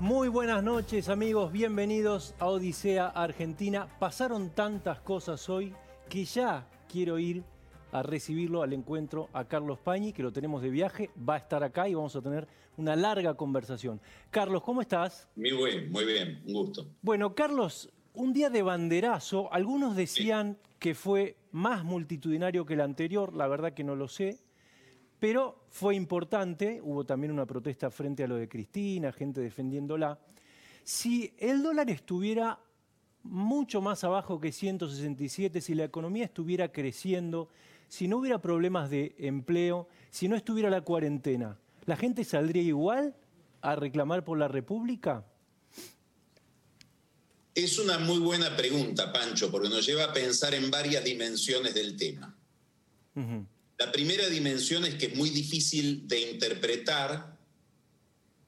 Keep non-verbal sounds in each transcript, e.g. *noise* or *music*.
Muy buenas noches amigos, bienvenidos a Odisea Argentina. Pasaron tantas cosas hoy que ya quiero ir a recibirlo al encuentro a Carlos Pañi, que lo tenemos de viaje, va a estar acá y vamos a tener una larga conversación. Carlos, ¿cómo estás? Muy bien, muy bien, un gusto. Bueno, Carlos, un día de banderazo, algunos decían que fue más multitudinario que el anterior, la verdad que no lo sé, pero fue importante, hubo también una protesta frente a lo de Cristina, gente defendiéndola. Si el dólar estuviera mucho más abajo que 167, si la economía estuviera creciendo, si no hubiera problemas de empleo, si no estuviera la cuarentena, ¿la gente saldría igual a reclamar por la República? Es una muy buena pregunta, Pancho, porque nos lleva a pensar en varias dimensiones del tema. La primera dimensión es que es muy difícil de interpretar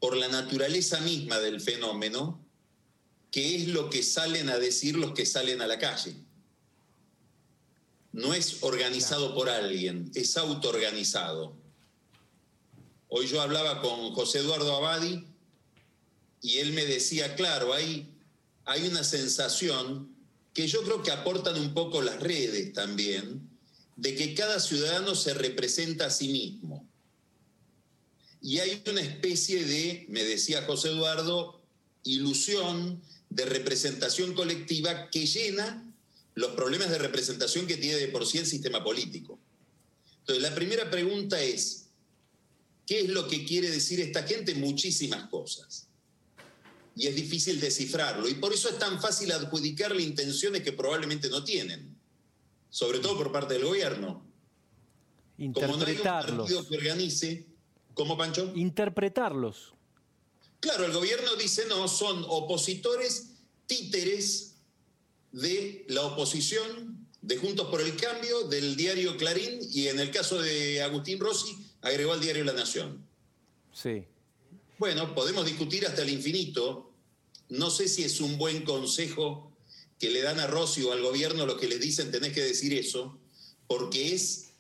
por la naturaleza misma del fenómeno, qué es lo que salen a decir los que salen a la calle. No es organizado por alguien, es autoorganizado. Hoy yo hablaba con José Eduardo Abadi y él me decía, claro, hay, hay una sensación que yo creo que aportan un poco las redes también, de que cada ciudadano se representa a sí mismo. Y hay una especie de, me decía José Eduardo, ilusión de representación colectiva que llena los problemas de representación que tiene de por sí el sistema político. Entonces, la primera pregunta es, ¿qué es lo que quiere decir esta gente? Muchísimas cosas. Y es difícil descifrarlo. Y por eso es tan fácil adjudicarle intenciones que probablemente no tienen sobre todo por parte del gobierno. Interpretarlos. Como no que organice, ¿cómo Pancho? Interpretarlos. Claro, el gobierno dice no, son opositores títeres de la oposición, de Juntos por el Cambio, del diario Clarín y en el caso de Agustín Rossi agregó al diario La Nación. Sí. Bueno, podemos discutir hasta el infinito. No sé si es un buen consejo que le dan a Rossi o al gobierno lo que le dicen tenés que decir eso, porque es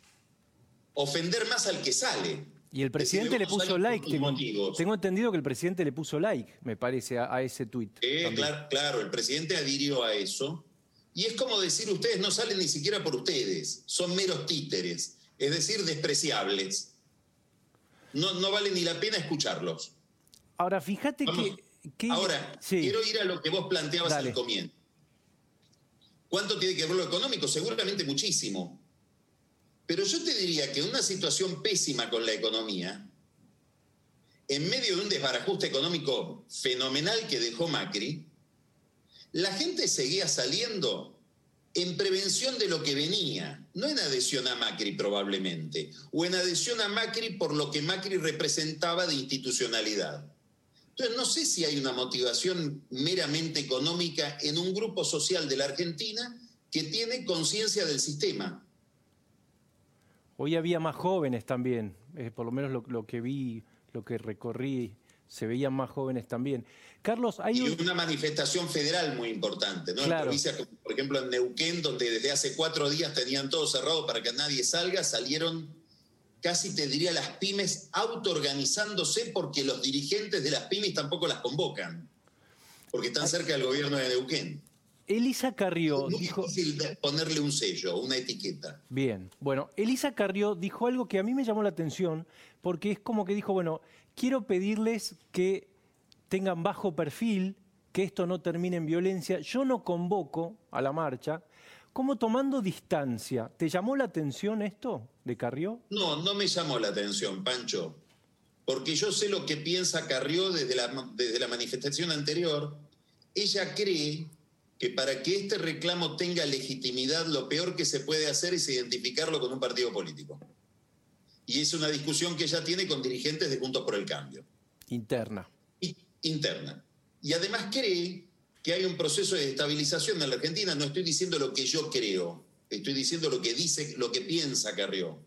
ofender más al que sale. Y el presidente le puso like, tengo, entendido que el presidente le puso like, me parece, a, ese tuit. claro, claro, el presidente adhirió a eso. Y es como decir, ustedes no salen ni siquiera por ustedes, son meros títeres, es decir, despreciables. No, no vale ni la pena escucharlos. Ahora, fíjate que, Ahora, quiero ir a lo que vos planteabas al comienzo. ¿Cuánto tiene que ver lo económico? Seguramente muchísimo. Pero yo te diría que una situación pésima con la economía, en medio de un desbarajuste económico fenomenal que dejó Macri, la gente seguía saliendo en prevención de lo que venía, no en adhesión a Macri probablemente, o en adhesión a Macri por lo que Macri representaba de institucionalidad. Entonces, no sé si hay una motivación meramente económica en un grupo social de la Argentina que tiene conciencia del sistema. Hoy había más jóvenes también, eh, por lo menos lo, que vi, lo que recorrí, se veían más jóvenes también. Carlos, hay y una manifestación federal muy importante, ¿no? En provincias como, por ejemplo, en Neuquén, donde desde hace cuatro días tenían todo cerrado para que nadie salga, salieron casi te diría las pymes autoorganizándose porque los dirigentes de las pymes tampoco las convocan, porque están cerca del gobierno de Neuquén. Elisa Carrió es dijo. difícil ponerle un sello, una etiqueta. Bien, bueno, Elisa Carrió dijo algo que a mí me llamó la atención, porque es como que dijo: bueno, quiero pedirles que tengan bajo perfil, que esto no termine en violencia. Yo no convoco a la marcha, como tomando distancia. ¿Te llamó la atención esto de Carrió? No, no me llamó la atención, Pancho, porque yo sé lo que piensa Carrió desde la, desde la manifestación anterior. Ella cree que para que este reclamo tenga legitimidad, lo peor que se puede hacer es identificarlo con un partido político. Y es una discusión que ella tiene con dirigentes de Juntos por el Cambio. Interna. interna. Y además cree que hay un proceso de estabilización en la Argentina. No estoy diciendo lo que yo creo, estoy diciendo lo que dice, lo que piensa Carrió.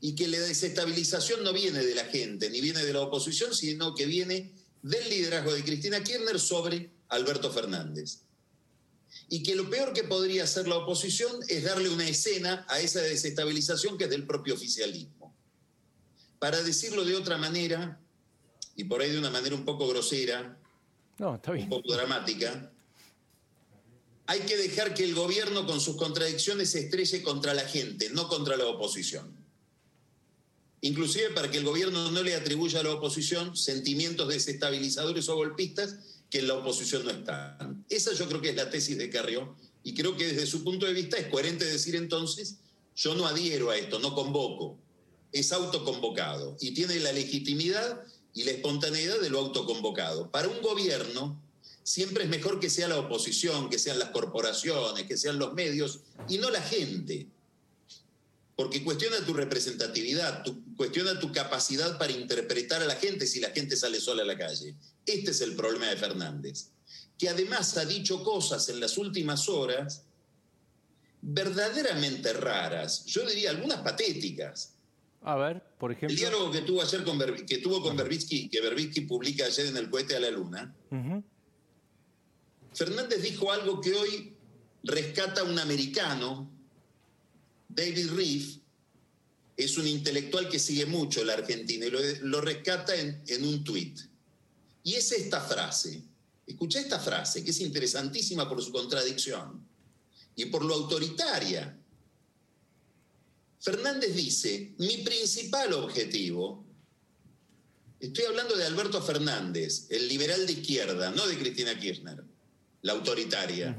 Y que la desestabilización no viene de la gente, ni viene de la oposición, sino que viene del liderazgo de Cristina Kirchner sobre Alberto Fernández. Y que lo peor que podría hacer la oposición es darle una escena a esa desestabilización que es del propio oficialismo. Para decirlo de otra manera, y por ahí de una manera un poco grosera, no, está bien. un poco dramática, hay que dejar que el gobierno con sus contradicciones se estrelle contra la gente, no contra la oposición. Inclusive para que el gobierno no le atribuya a la oposición sentimientos desestabilizadores o golpistas que en la oposición no están. Esa yo creo que es la tesis de Carrió y creo que desde su punto de vista es coherente decir entonces, yo no adhiero a esto, no convoco, es autoconvocado y tiene la legitimidad y la espontaneidad de lo autoconvocado. Para un gobierno siempre es mejor que sea la oposición, que sean las corporaciones, que sean los medios y no la gente. Porque cuestiona tu representatividad, cuestiona tu capacidad para interpretar a la gente si la gente sale sola a la calle. Este es el problema de Fernández, que además ha dicho cosas en las últimas horas verdaderamente raras, yo diría algunas patéticas. A ver, por ejemplo. El diálogo que tuvo ayer con, que tuvo con Berbitsky, que Berbitsky publica ayer en el cohete a la luna, Fernández dijo algo que hoy rescata un americano, David Reef, es un intelectual que sigue mucho la Argentina y lo, rescata en, en un tuit. Y es esta frase, escucha esta frase, que es interesantísima por su contradicción y por lo autoritaria. Fernández dice, mi principal objetivo, estoy hablando de Alberto Fernández, el liberal de izquierda, no de Cristina Kirchner, la autoritaria.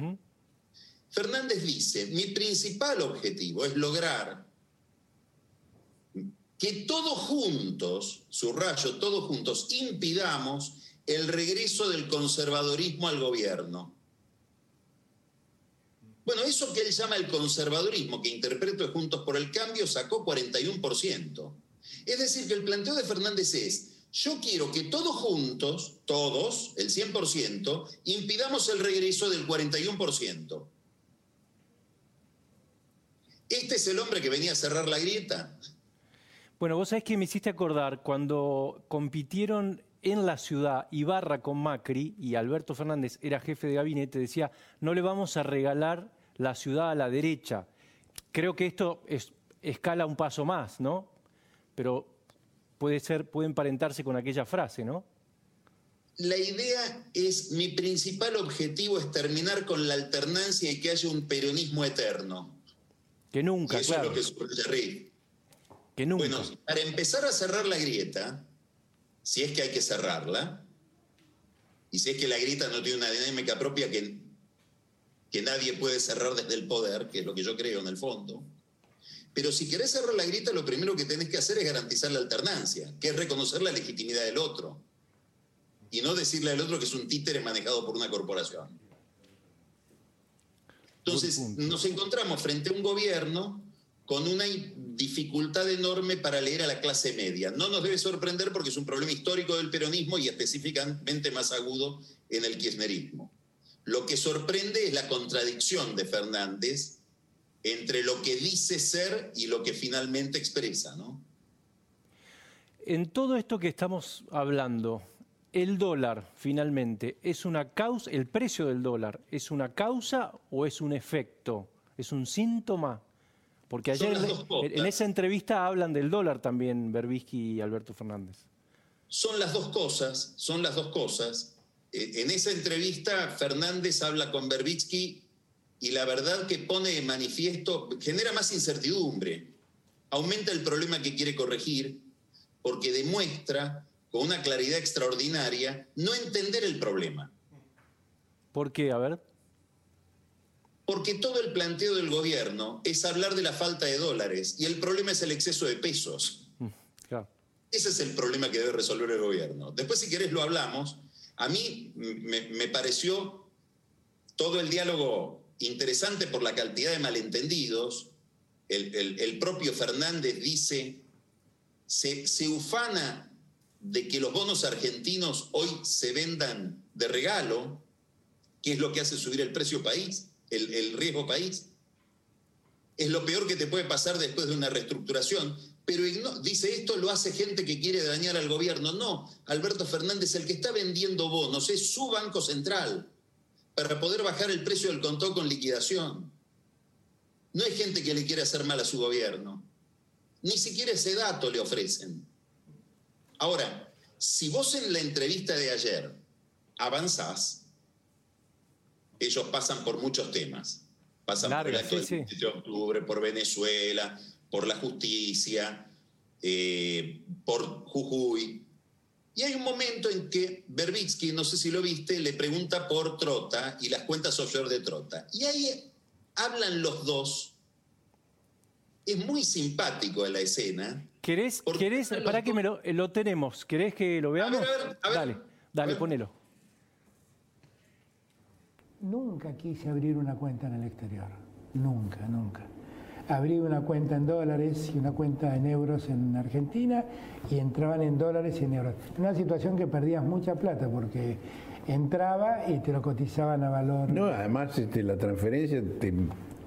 Fernández dice, mi principal objetivo es lograr que todos juntos, subrayo, todos juntos, impidamos el regreso del conservadorismo al gobierno. Bueno, eso que él llama el conservadurismo, que interpreto Juntos por el Cambio, sacó 41%. Es decir, que el planteo de Fernández es, yo quiero que todos juntos, todos, el 100%, impidamos el regreso del 41%. ¿Este es el hombre que venía a cerrar la grieta? Bueno, vos sabés que me hiciste acordar cuando compitieron en la ciudad Ibarra con Macri y Alberto Fernández era jefe de gabinete, decía, no le vamos a regalar la ciudad a la derecha. Creo que esto es, escala un paso más, ¿no? Pero puede ser, puede emparentarse con aquella frase, ¿no? La idea es, mi principal objetivo es terminar con la alternancia y que haya un peronismo eterno. Que nunca, y eso claro. es lo que Que nunca. Bueno, para empezar a cerrar la grieta, si es que hay que cerrarla, y si es que la grieta no tiene una dinámica propia que que nadie puede cerrar desde el poder, que es lo que yo creo en el fondo. Pero si querés cerrar la grita, lo primero que tenés que hacer es garantizar la alternancia, que es reconocer la legitimidad del otro. Y no decirle al otro que es un títere manejado por una corporación. Entonces, nos encontramos frente a un gobierno con una dificultad enorme para leer a la clase media. No nos debe sorprender porque es un problema histórico del peronismo y específicamente más agudo en el kirchnerismo. Lo que sorprende es la contradicción de Fernández entre lo que dice ser y lo que finalmente expresa, ¿no? En todo esto que estamos hablando, el dólar finalmente es una causa, el precio del dólar es una causa o es un efecto, es un síntoma. Porque ayer en esa entrevista hablan del dólar también Berbisky y Alberto Fernández. Son las dos cosas, son las dos cosas. Eh, en esa entrevista, Fernández habla con Berbitsky y la verdad que pone de manifiesto, genera más incertidumbre, aumenta el problema que quiere corregir, porque demuestra con una claridad extraordinaria no entender el problema. ¿Por qué? A ver. Porque todo el planteo del gobierno es hablar de la falta de dólares y el problema es el exceso de pesos. Mm, Ese es el problema que debe resolver el gobierno. Después, si querés, lo hablamos, a mí me, pareció todo el diálogo interesante por la cantidad de malentendidos. El, propio Fernández dice, se, se, ufana de que los bonos argentinos hoy se vendan de regalo, que es lo que hace subir el precio país, el, el riesgo país. Es lo peor que te puede pasar después de una reestructuración pero dice esto lo hace gente que quiere dañar al gobierno. No, Alberto Fernández, el que está vendiendo bonos es su Banco Central para poder bajar el precio del contó con liquidación. No hay gente que le quiera hacer mal a su gobierno. Ni siquiera ese dato le ofrecen. Ahora, si vos en la entrevista de ayer avanzás, ellos pasan por muchos temas. Pasan por el acto de octubre, por Venezuela, por la justicia, eh, por Jujuy. Y hay un momento en que Berbitsky, no sé si lo viste, le pregunta por Trota y las cuentas offshore de Trota. Y ahí hablan los dos. Es muy simpático la escena. ¿Querés, querés para que me lo, lo, tenemos? ¿Querés que lo veamos? dale, dale, ponelo. Nunca quise abrir una cuenta en el exterior. Nunca, nunca abrí una cuenta en dólares y una cuenta en euros en Argentina y entraban en dólares y en euros. Una situación que perdías mucha plata porque entraba y te lo cotizaban a valor. No, además este, la transferencia te,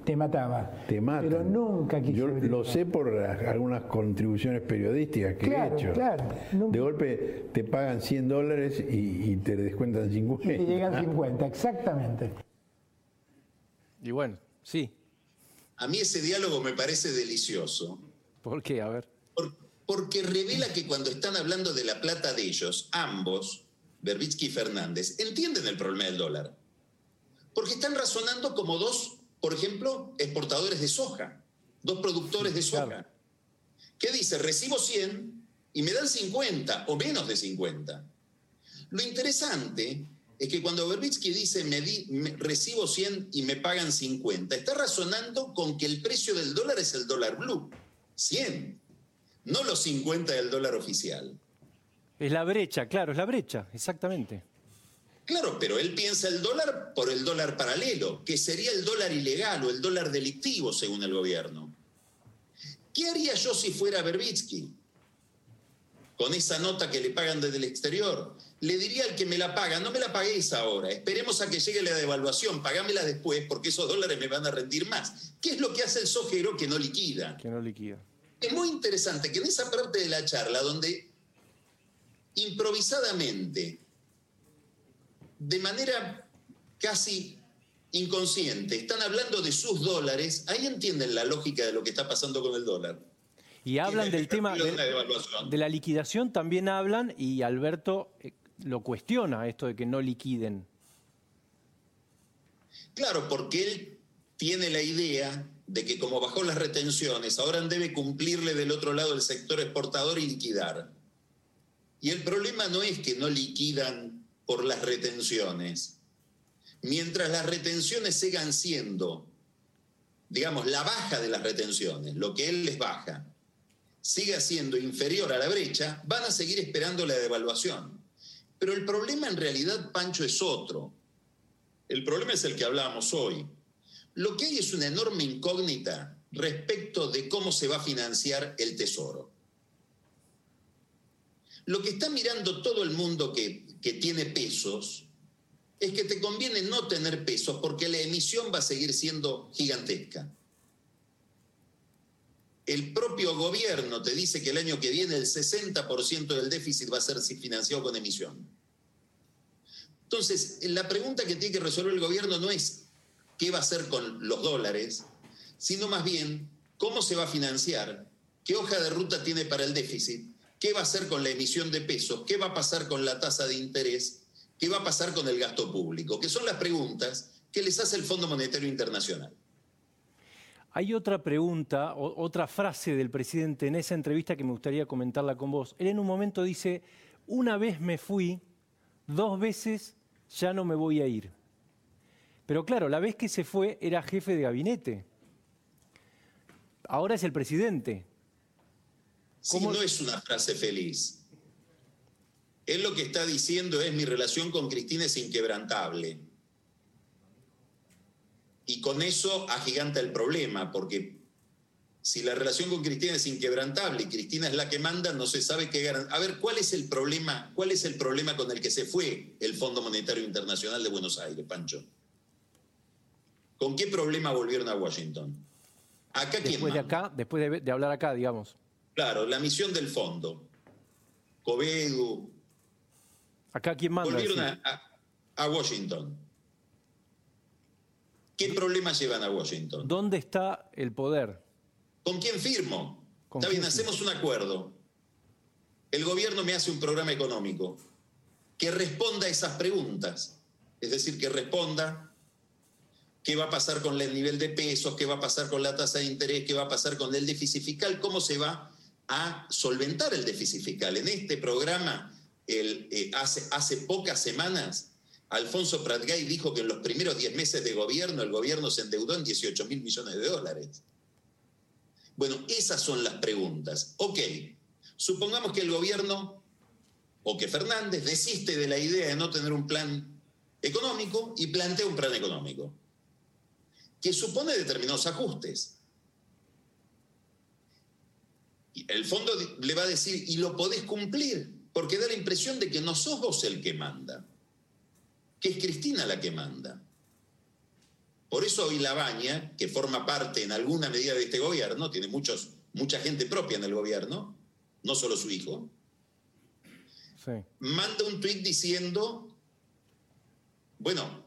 te mataba. Te mata. Pero nunca quise. Yo lo sé por algunas contribuciones periodísticas que he hecho. Claro, De golpe te pagan 100 dólares y, te descuentan 50. Y llegan 50, exactamente. Y bueno, sí, a mí ese diálogo me parece delicioso. ¿Por qué? A ver. porque revela que cuando están hablando de la plata de ellos, ambos, Berbitsky y Fernández, entienden el problema del dólar. Porque están razonando como dos, por ejemplo, exportadores de soja, dos productores de soja. ¿Qué dice? Recibo 100 y me dan 50 o menos de 50. Lo interesante es que cuando Berbitsky dice me, recibo 100 y me pagan 50, está razonando con que el precio del dólar es el dólar blue, 100, no los 50 del dólar oficial. Es la brecha, claro, es la brecha, exactamente. Claro, pero él piensa el dólar por el dólar paralelo, que sería el dólar ilegal o el dólar delictivo según el gobierno. ¿Qué haría yo si fuera Berbitsky? Con esa nota que le pagan desde el exterior le diría al que me la paga, no me la paguéis ahora, esperemos a que llegue la devaluación, pagámela después porque esos dólares me van a rendir más. ¿Qué es lo que hace el sojero que no liquida? Que no liquida. Es muy interesante que en esa parte de la charla donde improvisadamente, de manera casi inconsciente, están hablando de sus dólares, ahí entienden la lógica de lo que está pasando con el dólar. Y hablan del tema de, de, la liquidación, también hablan, y Alberto eh, lo cuestiona esto de que no liquiden. Claro, porque él tiene la idea de que como bajó las retenciones, ahora debe cumplirle del otro lado el sector exportador y liquidar. Y el problema no es que no liquidan por las retenciones. Mientras las retenciones sigan siendo, digamos, la baja de las retenciones, lo que él les baja, siga siendo inferior a la brecha, van a seguir esperando la devaluación. Pero el problema en realidad, Pancho, es otro. El problema es el que hablamos hoy. Lo que hay es una enorme incógnita respecto de cómo se va a financiar el tesoro. Lo que está mirando todo el mundo que, que tiene pesos es que te conviene no tener pesos porque la emisión va a seguir siendo gigantesca. El propio gobierno te dice que el año que viene el 60% del déficit va a ser financiado con emisión. Entonces, la pregunta que tiene que resolver el gobierno no es qué va a hacer con los dólares, sino más bien cómo se va a financiar, qué hoja de ruta tiene para el déficit, qué va a hacer con la emisión de pesos, qué va a pasar con la tasa de interés, qué va a pasar con el gasto público, que son las preguntas que les hace el Fondo Monetario Internacional. Hay otra pregunta, otra frase del presidente en esa entrevista que me gustaría comentarla con vos. Él en un momento dice, una vez me fui, dos veces ya no me voy a ir. Pero claro, la vez que se fue era jefe de gabinete. Ahora es el presidente. Sí, no es una frase feliz. Él lo que está diciendo es mi relación con Cristina es inquebrantable. Y con eso agiganta el problema, porque si la relación con Cristina es inquebrantable y Cristina es la que manda, no se sabe qué garantía. A ver, ¿cuál es el problema? ¿Cuál es el problema con el que se fue el Fondo Monetario Internacional de Buenos Aires, Pancho? ¿Con qué problema volvieron a Washington? Acá después de acá, después de, hablar acá, digamos. Claro, la misión del fondo. Covedu. Acá quién manda. Volvieron a Washington. ¿Qué problemas llevan a Washington? ¿Dónde está el poder? ¿Con quién firmo? Está bien, hacemos un acuerdo. el gobierno me hace un programa económico que responda a esas preguntas. Es decir, que responda qué va a pasar con el nivel de pesos, qué va a pasar con la tasa de interés, qué va a pasar con el déficit fiscal, cómo se va a solventar el déficit fiscal. En este programa, eh, hace, hace pocas semanas, Alfonso Pratgay dijo que en los primeros 10 meses de gobierno el gobierno se endeudó en 18 mil millones de dólares. Bueno, esas son las preguntas. Ok, supongamos que el gobierno o que Fernández desiste de la idea de no tener un plan económico y plantea un plan económico que supone determinados ajustes. El fondo le va a decir, y lo podés cumplir, porque da la impresión de que no sos vos el que manda, que es Cristina la que manda. Por eso hoy Labaña, que forma parte en alguna medida de este gobierno, tiene muchos, mucha gente propia en el gobierno, no solo su hijo, manda un tuit diciendo, bueno,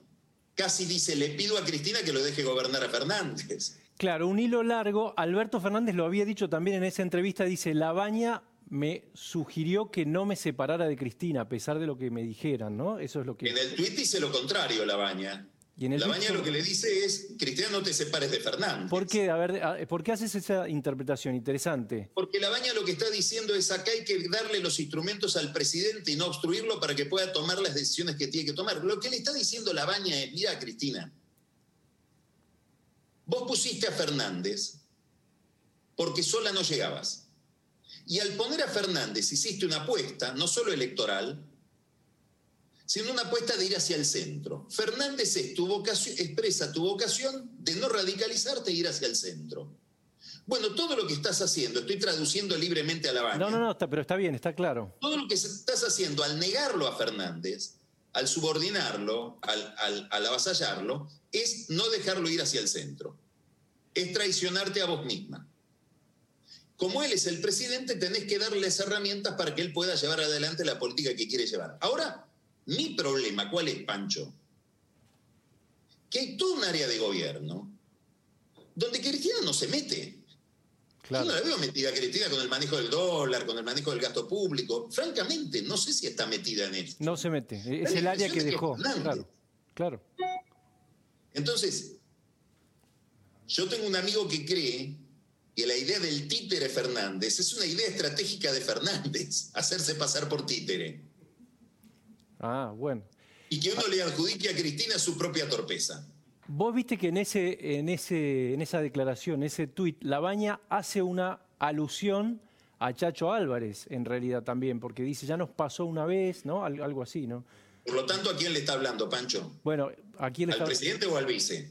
casi dice, le pido a Cristina que lo deje gobernar a Fernández. Claro, un hilo largo. Alberto Fernández lo había dicho también en esa entrevista, dice, Labaña me sugirió que no me separara de Cristina, a pesar de lo que me dijeran, ¿no? Eso es lo que... En el tuit dice lo contrario, Labaña. La baña lo que le dice es, Cristina, no te separes de Fernández. ¿Por qué? A ver, ¿por qué haces esa interpretación? Interesante. Porque la baña lo que está diciendo es, acá hay que darle los instrumentos al presidente y no obstruirlo para que pueda tomar las decisiones que tiene que tomar. Lo que le está diciendo la baña es, mira, Cristina, vos pusiste a Fernández porque sola no llegabas. Y al poner a Fernández hiciste una apuesta, no solo electoral, sino una apuesta de ir hacia el centro. Fernández es tu vocación, expresa tu vocación de no radicalizarte e ir hacia el centro. Bueno, todo lo que estás haciendo, estoy traduciendo libremente a la baña. No, no, no, pero está bien, está claro. Todo lo que estás haciendo al negarlo a Fernández, al subordinarlo, al, al avasallarlo, es no dejarlo ir hacia el centro. Es traicionarte a vos misma. Como él es el presidente, tenés que darle las herramientas para que él pueda llevar adelante la política que quiere llevar. Ahora, mi problema, ¿cuál es, Pancho? Que hay todo un área de gobierno donde Cristina no se mete. Yo no la veo metida a Cristina con el manejo del dólar, con el manejo del gasto público. Francamente, no sé si está metida en esto. No se mete. Es el área que dejó. claro, claro. Entonces, yo tengo un amigo que cree que la idea del títere Fernández es una idea estratégica de Fernández, hacerse pasar por títere. Ah, bueno. Y que uno le adjudique a Cristina su propia torpeza. Vos viste que en, ese, en, ese, en esa declaración, ese tuit, Labaña hace una alusión a Chacho Álvarez, en realidad también, porque dice, ya nos pasó una vez, ¿no? Algo así, ¿no? Por lo tanto, ¿a quién le está hablando, Pancho? Bueno, ¿a quién le ¿Al presidente o al vice?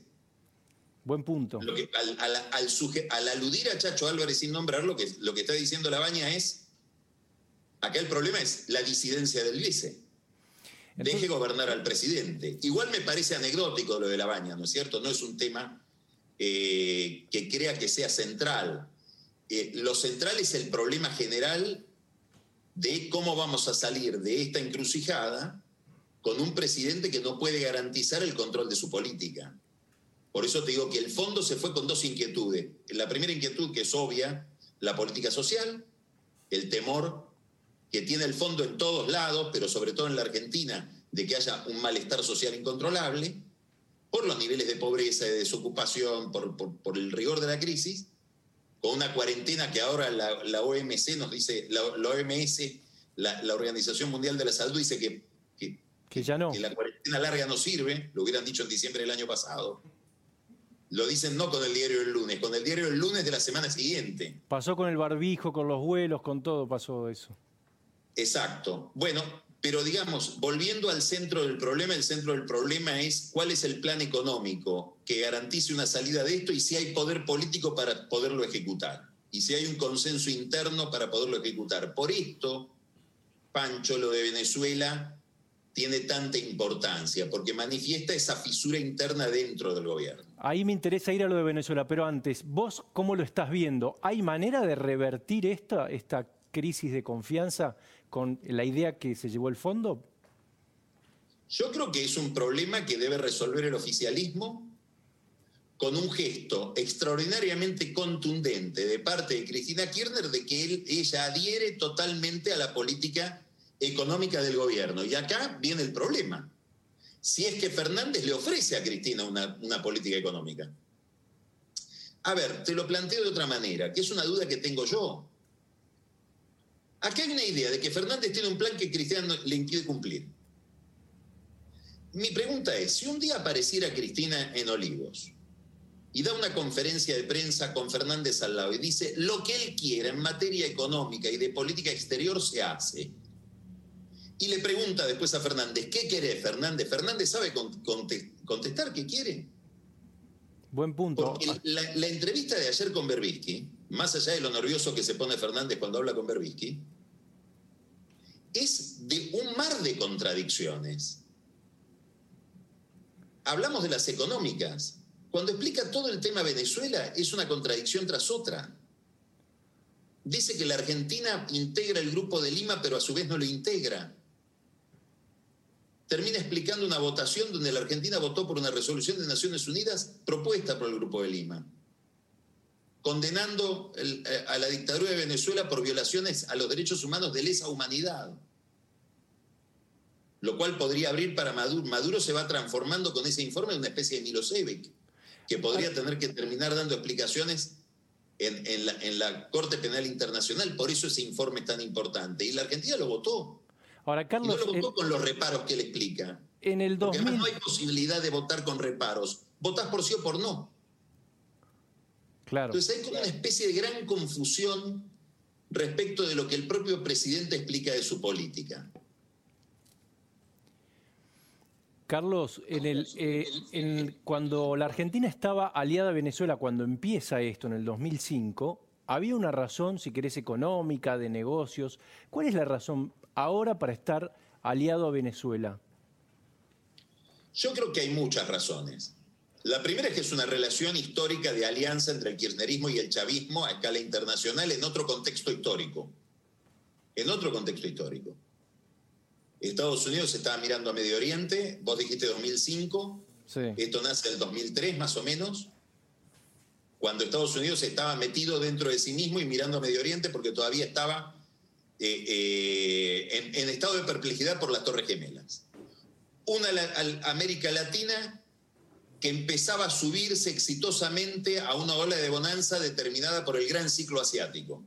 Buen punto. al, aludir a Chacho Álvarez sin nombrarlo, que, lo que está diciendo Labaña es, acá el problema es la disidencia del vice. Deje gobernar al presidente. Igual me parece anecdótico lo de la baña, ¿no es cierto? No es un tema eh, que crea que sea central. Eh, lo central es el problema general de cómo vamos a salir de esta encrucijada con un presidente que no puede garantizar el control de su política. Por eso te digo que el fondo se fue con dos inquietudes. La primera inquietud, que es obvia, la política social, el temor que tiene el fondo en todos lados, pero sobre todo en la Argentina, de que haya un malestar social incontrolable, por los niveles de pobreza, de desocupación, por, el rigor de la crisis, con una cuarentena que ahora la, OMC nos dice, la, OMS, la, Organización Mundial de la Salud, dice que, que, ya no. que la cuarentena larga no sirve, lo hubieran dicho en diciembre del año pasado. Lo dicen no con el diario del lunes, con el diario del lunes de la semana siguiente. Pasó con el barbijo, con los vuelos, con todo pasó eso. Exacto. Bueno, pero digamos, volviendo al centro del problema, el centro del problema es cuál es el plan económico que garantice una salida de esto y si hay poder político para poderlo ejecutar. Y si hay un consenso interno para poderlo ejecutar. Por esto, Pancho, lo de Venezuela tiene tanta importancia, porque manifiesta esa fisura interna dentro del gobierno. Ahí me interesa ir a lo de Venezuela, pero antes, ¿vos cómo lo estás viendo? ¿Hay manera de revertir esta, esta crisis de confianza con la idea que se llevó el fondo? Yo creo que es un problema que debe resolver el oficialismo con un gesto extraordinariamente contundente de parte de Cristina Kirchner de que él, ella adhiere totalmente a la política económica del gobierno. Y acá viene el problema. Si es que Fernández le ofrece a Cristina una, una política económica. A ver, te lo planteo de otra manera, que es una duda que tengo yo. Aquí hay una idea de que Fernández tiene un plan que Cristina le impide cumplir. Mi pregunta es, si un día apareciera Cristina en Olivos y da una conferencia de prensa con Fernández al lado y dice, lo que él quiera en materia económica y de política exterior se hace, y le pregunta después a Fernández, ¿qué quiere Fernández? Fernández sabe contestar qué quiere. Buen punto. Porque la, la, entrevista de ayer con Berbisky, más allá de lo nervioso que se pone Fernández cuando habla con Berbisky, es de un mar de contradicciones. Hablamos de las económicas. Cuando explica todo el tema Venezuela, es una contradicción tras otra. Dice que la Argentina integra el grupo de Lima, pero a su vez no lo integra termina explicando una votación donde la Argentina votó por una resolución de Naciones Unidas propuesta por el Grupo de Lima, condenando el, eh, a la dictadura de Venezuela por violaciones a los derechos humanos de lesa humanidad, lo cual podría abrir para Maduro. Maduro se va transformando con ese informe en una especie de Milosevic, que podría tener que terminar dando explicaciones en, en, la, en la Corte Penal Internacional, por eso ese informe es tan importante. Y la Argentina lo votó. Ahora, Carlos. Y no lo votó con los reparos que él explica. En el 2000... Porque no hay posibilidad de votar con reparos. Votás por sí o por no. Claro. Entonces hay como una especie de gran confusión respecto de lo que el propio presidente explica de su política. Carlos, en el, eh, en, cuando la Argentina estaba aliada a Venezuela, cuando empieza esto en el 2005, había una razón, si querés, económica, de negocios. ¿Cuál es la razón ahora para estar aliado a Venezuela? Yo creo que hay muchas razones. La primera es que es una relación histórica de alianza entre el kirchnerismo y el chavismo a escala internacional en otro contexto histórico. En otro contexto histórico. Estados Unidos estaba mirando a Medio Oriente, vos dijiste 2005, sí. esto nace en el 2003 más o menos, cuando Estados Unidos estaba metido dentro de sí mismo y mirando a Medio Oriente porque todavía estaba eh, eh, en, estado de perplejidad por las Torres Gemelas. Una América Latina que empezaba a subirse exitosamente a una ola de bonanza determinada por el gran ciclo asiático.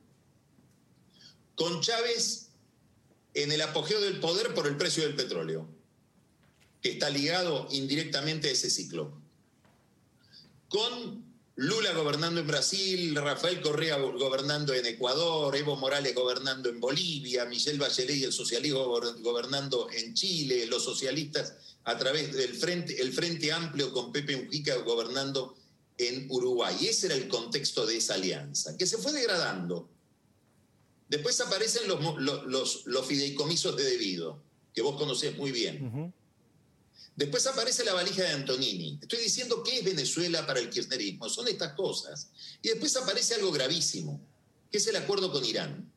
Con Chávez en el apogeo del poder por el precio del petróleo, que está ligado indirectamente a ese ciclo. Con Lula gobernando en Brasil, Rafael Correa gobernando en Ecuador, Evo Morales gobernando en Bolivia, Michelle Bachelet y el socialismo gobernando en Chile, los socialistas a través del Frente, el Frente Amplio con Pepe Mujica gobernando en Uruguay. Ese era el contexto de esa alianza, que se fue degradando. Después aparecen los, los, los, fideicomisos de debido, que vos conocés muy bien. Después aparece la valija de Antonini. Estoy diciendo qué es Venezuela para el kirchnerismo. Son estas cosas. Y después aparece algo gravísimo, que es el acuerdo con Irán.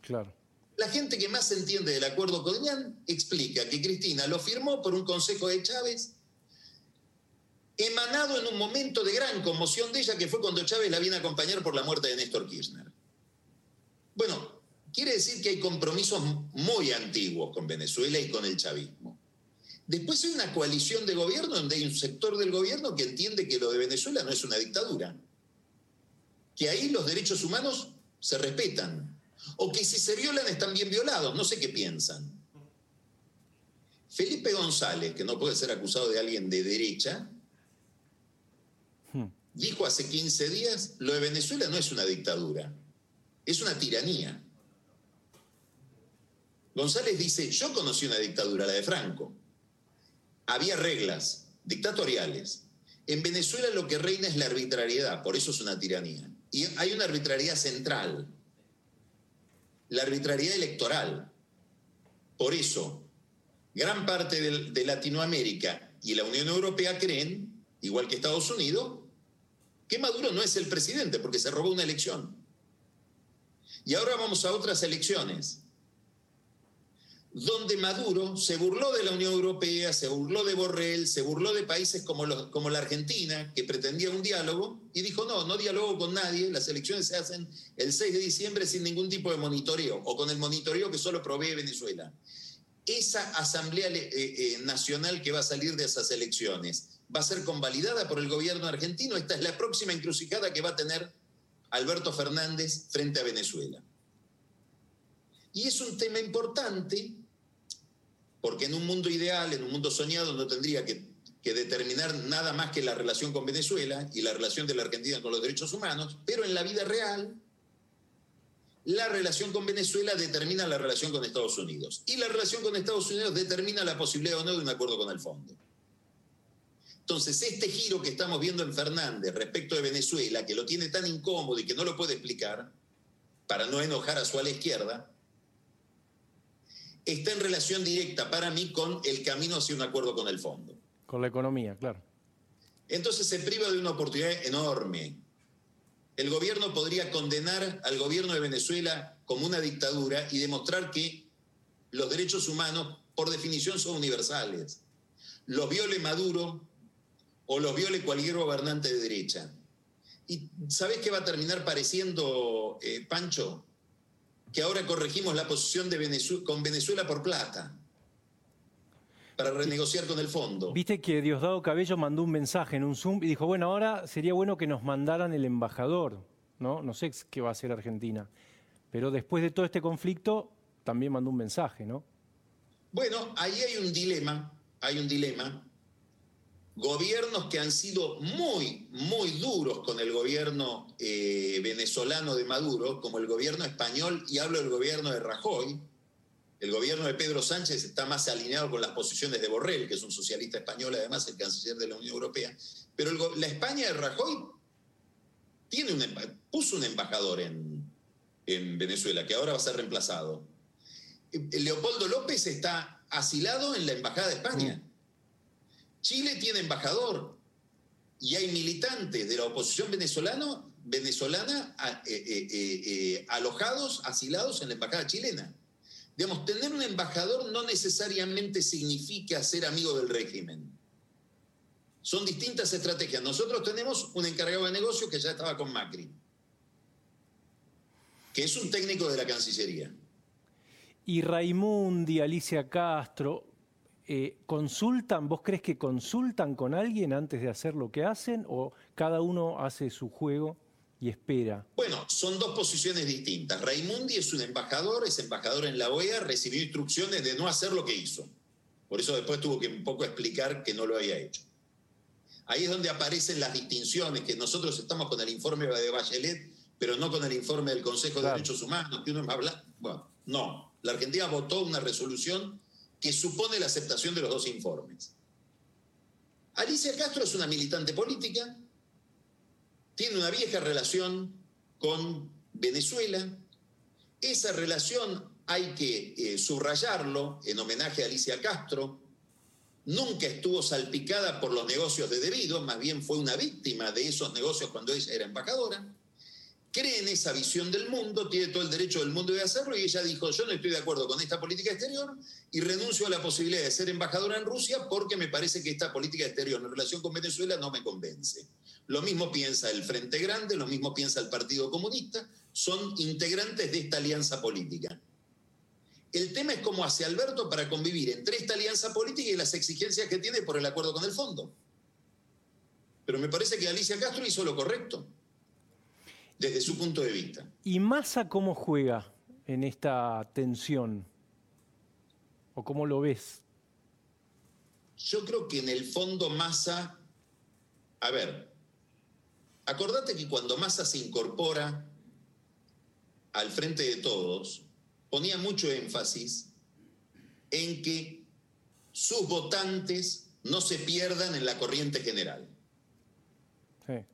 Claro. La gente que más entiende del acuerdo con Irán explica que Cristina lo firmó por un consejo de Chávez, emanado en un momento de gran conmoción de ella, que fue cuando Chávez la viene a acompañar por la muerte de Néstor Kirchner. Bueno, quiere decir que hay compromisos muy antiguos con Venezuela y con el chavismo. Después hay una coalición de gobierno donde hay un sector del gobierno que entiende que lo de Venezuela no es una dictadura, que ahí los derechos humanos se respetan, o que si se violan están bien violados, no sé qué piensan. Felipe González, que no puede ser acusado de alguien de derecha, dijo hace 15 días, lo de Venezuela no es una dictadura, es una tiranía. González dice, yo conocí una dictadura, la de Franco había reglas dictatoriales. En Venezuela lo que reina es la arbitrariedad, por eso es una tiranía. Y hay una arbitrariedad central, la arbitrariedad electoral. Por eso, gran parte de, Latinoamérica y la Unión Europea creen, igual que Estados Unidos, que Maduro no es el presidente porque se robó una elección. Y ahora vamos a otras elecciones donde Maduro se burló de la Unión Europea, se burló de Borrell, se burló de países como, como la Argentina, que pretendía un diálogo, y dijo, no, no dialogo con nadie, las elecciones se hacen el 6 de diciembre sin ningún tipo de monitoreo, o con el monitoreo que solo provee Venezuela. Esa Asamblea eh, eh, Nacional que va a salir de esas elecciones, ¿va a ser convalidada por el gobierno argentino? Esta es la próxima encrucijada que va a tener Alberto Fernández frente a Venezuela. Y es un tema importante porque en un mundo ideal, en un mundo soñado, no tendría que, determinar nada más que la relación con Venezuela y la relación de la Argentina con los derechos humanos, pero en la vida real, la relación con Venezuela determina la relación con Estados Unidos. Y la relación con Estados Unidos determina la posibilidad o no de un acuerdo con el fondo. Entonces, este giro que estamos viendo en Fernández respecto de Venezuela, que lo tiene tan incómodo y que no lo puede explicar, para no enojar a su ala izquierda, está en relación directa para mí con el camino hacia un acuerdo con el fondo. Con la economía, claro. Entonces se priva de una oportunidad enorme. El gobierno podría condenar al gobierno de Venezuela como una dictadura y demostrar que los derechos humanos, por definición, son universales. Los viole Maduro o los viole cualquier gobernante de derecha. ¿Y sabes qué va a terminar pareciendo, eh, Pancho? Que ahora corregimos la posición de Venezuela, con Venezuela por plata para renegociar con el fondo. Viste que Diosdado Cabello mandó un mensaje en un Zoom y dijo, bueno, ahora sería bueno que nos mandaran el embajador, ¿no? No sé qué va a hacer Argentina. Pero después de todo este conflicto, también mandó un mensaje, ¿no? Bueno, ahí hay un dilema, hay un dilema, gobiernos que han sido muy, muy duros con el gobierno eh, venezolano de Maduro, como el gobierno español, y hablo del gobierno de Rajoy. El gobierno de Pedro Sánchez está más alineado con las posiciones de Borrell, que es un socialista español, además el canciller de la Unión Europea. Pero la España de Rajoy tiene un, puso un embajador en, en Venezuela, que ahora va a ser reemplazado. Eh, Leopoldo López está asilado en la Embajada de España. Chile tiene embajador y hay militantes de la oposición venezolano, venezolana eh, eh, eh, alojados, asilados en la embajada chilena. Digamos, tener un embajador no necesariamente significa ser amigo del régimen. Son distintas estrategias. Nosotros tenemos un encargado de negocio que ya estaba con Macri, que es un técnico de la Cancillería. Y Raimundi, Alicia Castro, eh, ¿consultan, vos crees que consultan con alguien antes de hacer lo que hacen o cada uno hace su juego y espera? Bueno, son dos posiciones distintas. Raimundi es un embajador, es embajador en la OEA, recibió instrucciones de no hacer lo que hizo. Por eso después tuvo que un poco explicar que no lo había hecho. Ahí es donde aparecen las distinciones, que nosotros estamos con el informe de Bachelet, pero no con el informe del Consejo de Derechos Humanos, que uno más Bueno, no. La Argentina votó una resolución que supone la aceptación de los dos informes. Alicia Castro es una militante política, tiene una vieja relación con Venezuela. Esa relación hay que eh, subrayarlo en homenaje a Alicia Castro. Nunca estuvo salpicada por los negocios de debido, más bien fue una víctima de esos negocios cuando ella era embajadora cree en esa visión del mundo, tiene todo el derecho del mundo de hacerlo y ella dijo, yo no estoy de acuerdo con esta política exterior y renuncio a la posibilidad de ser embajadora en Rusia porque me parece que esta política exterior en relación con Venezuela no me convence. Lo mismo piensa el Frente Grande, lo mismo piensa el Partido Comunista, son integrantes de esta alianza política. El tema es cómo hace Alberto para convivir entre esta alianza política y las exigencias que tiene por el acuerdo con el fondo. Pero me parece que Alicia Castro hizo lo correcto desde su punto de vista. ¿Y Massa cómo juega en esta tensión? ¿O cómo lo ves? Yo creo que en el fondo Massa, a ver, acordate que cuando Massa se incorpora al frente de todos, ponía mucho énfasis en que sus votantes no se pierdan en la corriente general.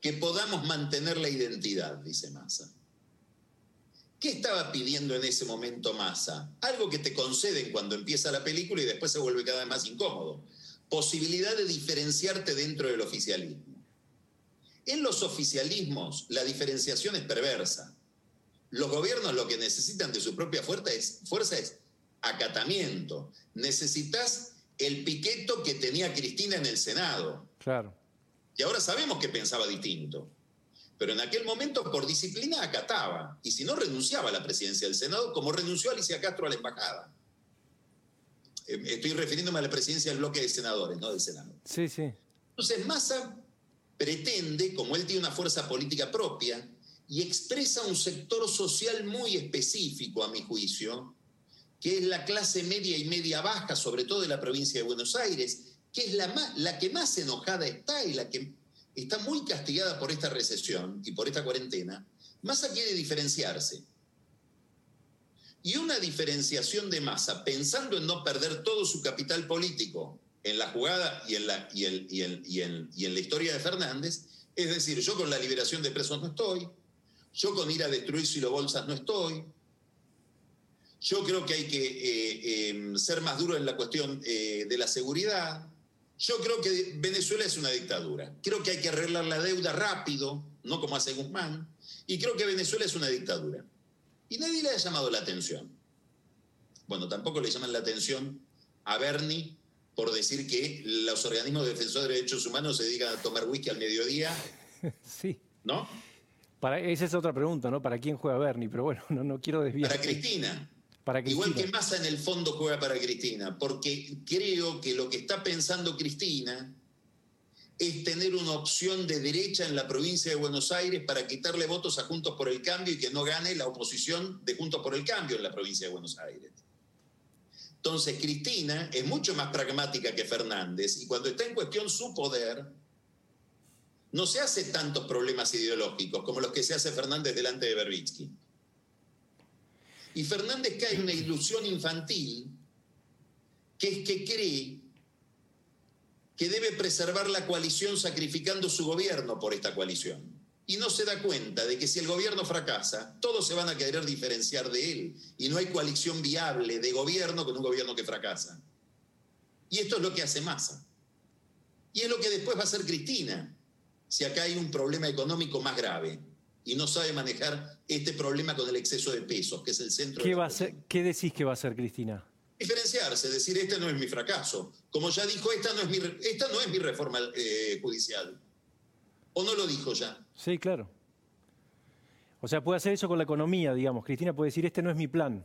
Que podamos mantener la identidad, dice Massa. ¿Qué estaba pidiendo en ese momento Massa? Algo que te conceden cuando empieza la película y después se vuelve cada vez más incómodo. Posibilidad de diferenciarte dentro del oficialismo. En los oficialismos la diferenciación es perversa. Los gobiernos lo que necesitan de su propia fuerza es, fuerza es acatamiento, necesitas el piqueto que tenía Cristina en el Senado. Claro. Y ahora sabemos que pensaba distinto. Pero en aquel momento, por disciplina, acataba. Y si no, renunciaba a la presidencia del Senado, como renunció Alicia Castro a la embajada. Eh, Estoy refiriéndome a la presidencia del bloque de senadores, no del Senado. Sí, sí. Entonces, Massa pretende, como él tiene una fuerza política propia, y expresa un sector social muy específico, a mi juicio, que es la clase media y media baja, sobre todo de la provincia de Buenos Aires, que es la, más, la que más enojada está y la que está muy castigada por esta recesión y por esta cuarentena, Massa quiere diferenciarse. Y una diferenciación de Massa, pensando en no perder todo su capital político en la jugada y en la, y, el, y, el, y, y en la historia de Fernández, es decir, yo con la liberación de presos no estoy, yo con ir a destruir silobolsas no estoy, yo creo que hay que eh, eh, ser más duro en la cuestión eh, de la seguridad. Yo creo que Venezuela es una dictadura. Creo que hay que arreglar la deuda rápido, no como hace Guzmán. Y creo que Venezuela es una dictadura. Y nadie le ha llamado la atención. Bueno, tampoco le llaman la atención a Bernie por decir que los organismos defensores de derechos humanos se dedican a tomar whisky al mediodía. *laughs* Sí. ¿No? Para, esa es otra pregunta, ¿no? ¿Para quién juega Bernie? Pero bueno, no, no quiero desviar. Para Cristina. Para Cristina. Igual que Massa en el fondo juega para Cristina, porque creo que lo que está pensando Cristina es tener una opción de derecha en la provincia de Buenos Aires para quitarle votos a Juntos por el Cambio y que no gane la oposición de Juntos por el Cambio en la provincia de Buenos Aires. Entonces, Cristina es mucho más pragmática que Fernández y cuando está en cuestión su poder, no se hace tantos problemas ideológicos como los que se hace Fernández delante de Berbitsky. Y Fernández cae en una ilusión infantil que es que cree que debe preservar la coalición sacrificando su gobierno por esta coalición. Y no se da cuenta de que si el gobierno fracasa, todos se van a querer diferenciar de él. Y no hay coalición viable de gobierno con un gobierno que fracasa. Y esto es lo que hace Massa. Y es lo que después va a hacer Cristina, si acá hay un problema económico más grave y no sabe manejar este problema con el exceso de pesos, que es el centro ¿Qué, de va a ser, ¿Qué decís que va a hacer Cristina? Diferenciarse, decir, este no es mi fracaso. Como ya dijo, esta no es mi, esta no es mi reforma eh, judicial. ¿O no lo dijo ya? Sí, claro. O sea, puede hacer eso con la economía, digamos. Cristina puede decir, este no es mi plan.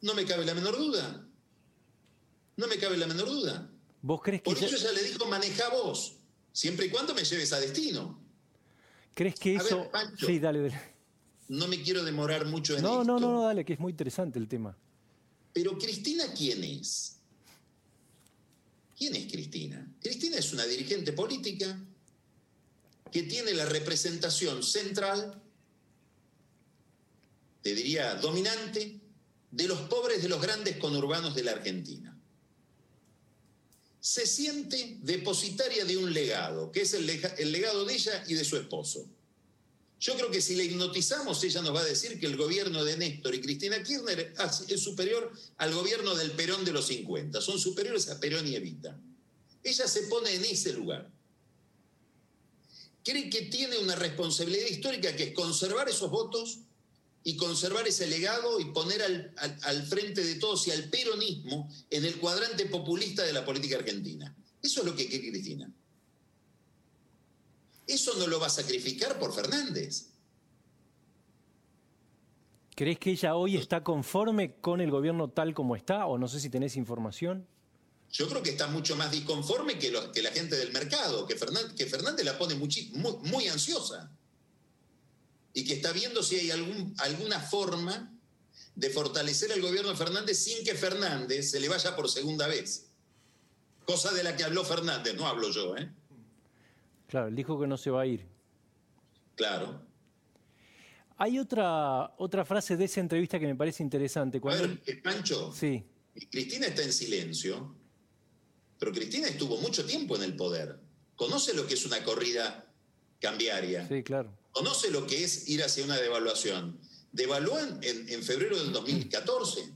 No me cabe la menor duda. No me cabe la menor duda. ¿Vos crees que Por eso ella le dijo, maneja vos, siempre y cuando me lleves a destino. ¿Crees que eso... ver, Pancho. sí, dale, dale. No me quiero demorar mucho en No, esto. no, no, no, dale, que es muy interesante el tema. Pero Cristina, ¿quién es? ¿Quién es Cristina? Cristina es una dirigente política que tiene la representación central, te diría dominante, de los pobres de los grandes conurbanos de la Argentina. Se siente depositaria de un legado, que es el, lega- el legado de ella y de su esposo. Yo creo que si la hipnotizamos, ella nos va a decir que el gobierno de Néstor y Cristina Kirchner es superior al gobierno del Perón de los 50. Son superiores a Perón y Evita. Ella se pone en ese lugar. Cree que tiene una responsabilidad histórica que es conservar esos votos y conservar ese legado y poner al, al- al frente de todos y al peronismo en el cuadrante populista de la política argentina. Eso es lo que quiere Cristina. Eso no lo va a sacrificar por Fernández. ¿Crees que ella hoy está conforme con el gobierno tal como está? O no sé si tenés información. Yo creo que está mucho más disconforme que, que la gente del mercado, que Fernández, que Fernández la pone muy, muy ansiosa. Y que está viendo si hay algún, alguna forma de fortalecer al gobierno de Fernández sin que Fernández se le vaya por segunda vez. Cosa de la que habló Fernández, no hablo yo, ¿eh? Claro, él dijo que no se va a ir. Claro. Hay otra, otra frase de esa entrevista que me parece interesante. A ver, Pancho, Sí, Cristina está en silencio, pero Cristina estuvo mucho tiempo en el poder. Conoce lo que es una corrida cambiaria. sí, claro. Conoce lo que es ir hacia una devaluación. Devalúan en, en febrero del 2014,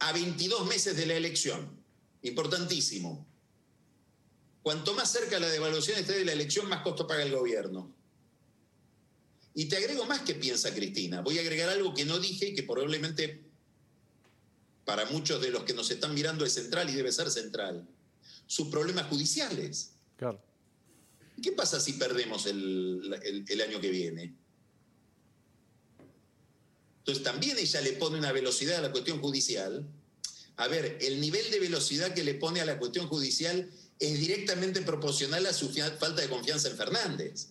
a 22 meses de la elección. Importantísimo. Cuanto más cerca la devaluación esté de la elección, más costo paga el gobierno. Y te agrego más que piensa Cristina. Voy a agregar algo que no dije y que probablemente para muchos de los que nos están mirando es central y debe ser central, sus problemas judiciales. Claro. ¿Qué pasa si perdemos el, el año que viene? Entonces también ella le pone una velocidad a la cuestión judicial. A ver, el nivel de velocidad que le pone a la cuestión judicial es directamente proporcional a su falta de confianza en Fernández.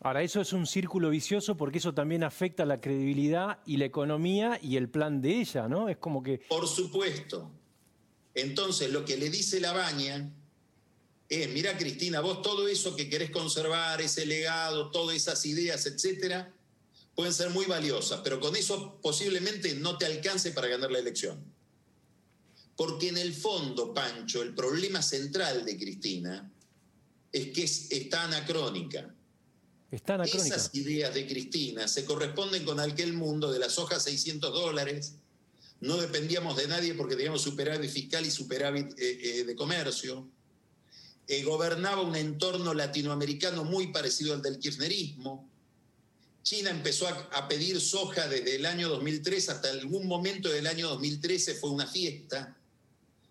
Ahora, eso es un círculo vicioso porque eso también afecta la credibilidad y la economía y el plan de ella, ¿no? Es como que... Por supuesto. Entonces, lo que le dice la baña es, mira Cristina, vos todo eso que querés conservar, ese legado, todas esas ideas, etcétera, pueden ser muy valiosas, pero con eso posiblemente no te alcance para ganar la elección. Porque en el fondo, Pancho, el problema central de Cristina es que está anacrónica. Está anacrónica. Esas ideas de Cristina se corresponden con aquel mundo de las hojas 600 dólares, no dependíamos de nadie porque teníamos superávit fiscal y superávit eh, eh, de comercio. Gobernaba un entorno latinoamericano muy parecido al del kirchnerismo. China empezó a, pedir soja desde el año 2003 hasta algún momento del año 2013 fue una fiesta.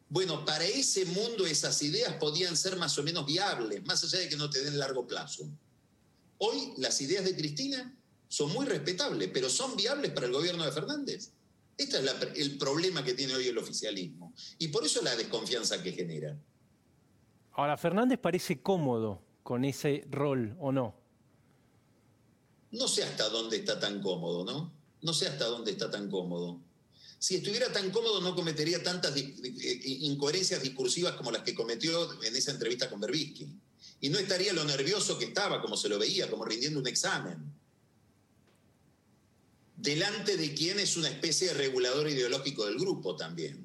Bueno, para ese mundo esas ideas podían ser más o menos viables, más allá de que no te den largo plazo. Hoy las ideas de Cristina son muy respetables, pero son viables para el gobierno de Fernández. Este es el problema que tiene hoy el oficialismo. Y por eso la desconfianza que genera. Ahora, Fernández parece cómodo con ese rol, ¿o no? No sé hasta dónde está tan cómodo, ¿no? No sé hasta dónde está tan cómodo. Si estuviera tan cómodo no cometería tantas eh, incoherencias discursivas como las que cometió en esa entrevista con Berbisky. Y no estaría lo nervioso que estaba, como se lo veía, como rindiendo un examen. Delante de quien es una especie de regulador ideológico del grupo también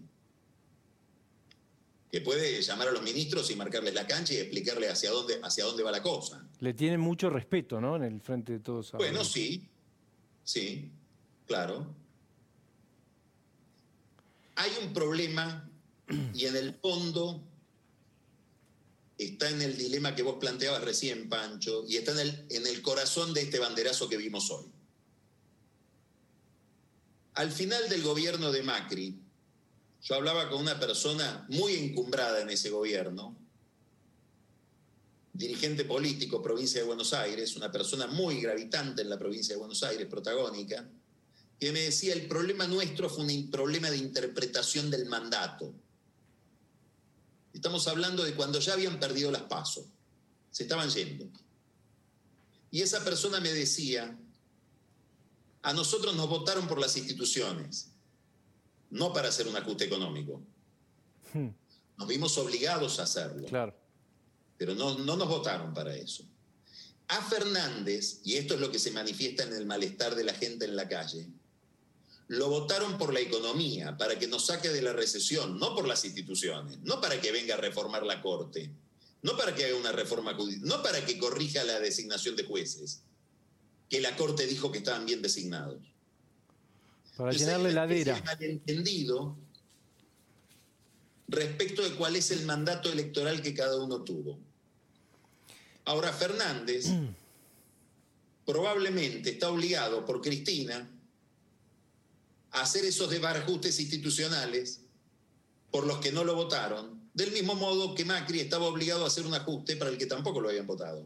que puede llamar a los ministros y marcarles la cancha y explicarle hacia dónde, hacia dónde va la cosa. Le tienen mucho respeto, ¿no? En el frente de todos. Bueno, sí, sí, claro. Hay un problema y en el fondo está en el dilema que vos planteabas recién, Pancho, y está en el, en el corazón de este banderazo que vimos hoy. Al final del gobierno de Macri, yo hablaba con una persona muy encumbrada en ese gobierno, dirigente político, provincia de Buenos Aires, una persona muy gravitante en la provincia de Buenos Aires, protagónica, que me decía, el problema nuestro fue un problema de interpretación del mandato. Estamos hablando de cuando ya habían perdido las pasos, se estaban yendo. Y esa persona me decía, a nosotros nos votaron por las instituciones, no para hacer un ajuste económico. Hmm. Nos vimos obligados a hacerlo. Claro. Pero no, no nos votaron para eso. A Fernández, y esto es lo que se manifiesta en el malestar de la gente en la calle, lo votaron por la economía, para que nos saque de la recesión, no por las instituciones, no para que venga a reformar la Corte, no para que haga una reforma, no para que corrija la designación de jueces, que la Corte dijo que estaban bien designados. Para llenarle la heladera. malentendido respecto de cuál es el mandato electoral que cada uno tuvo. Ahora Fernández *clears throat* probablemente está obligado por Cristina a hacer esos desbarajustes institucionales por los que no lo votaron, del mismo modo que Macri estaba obligado a hacer un ajuste para el que tampoco lo habían votado.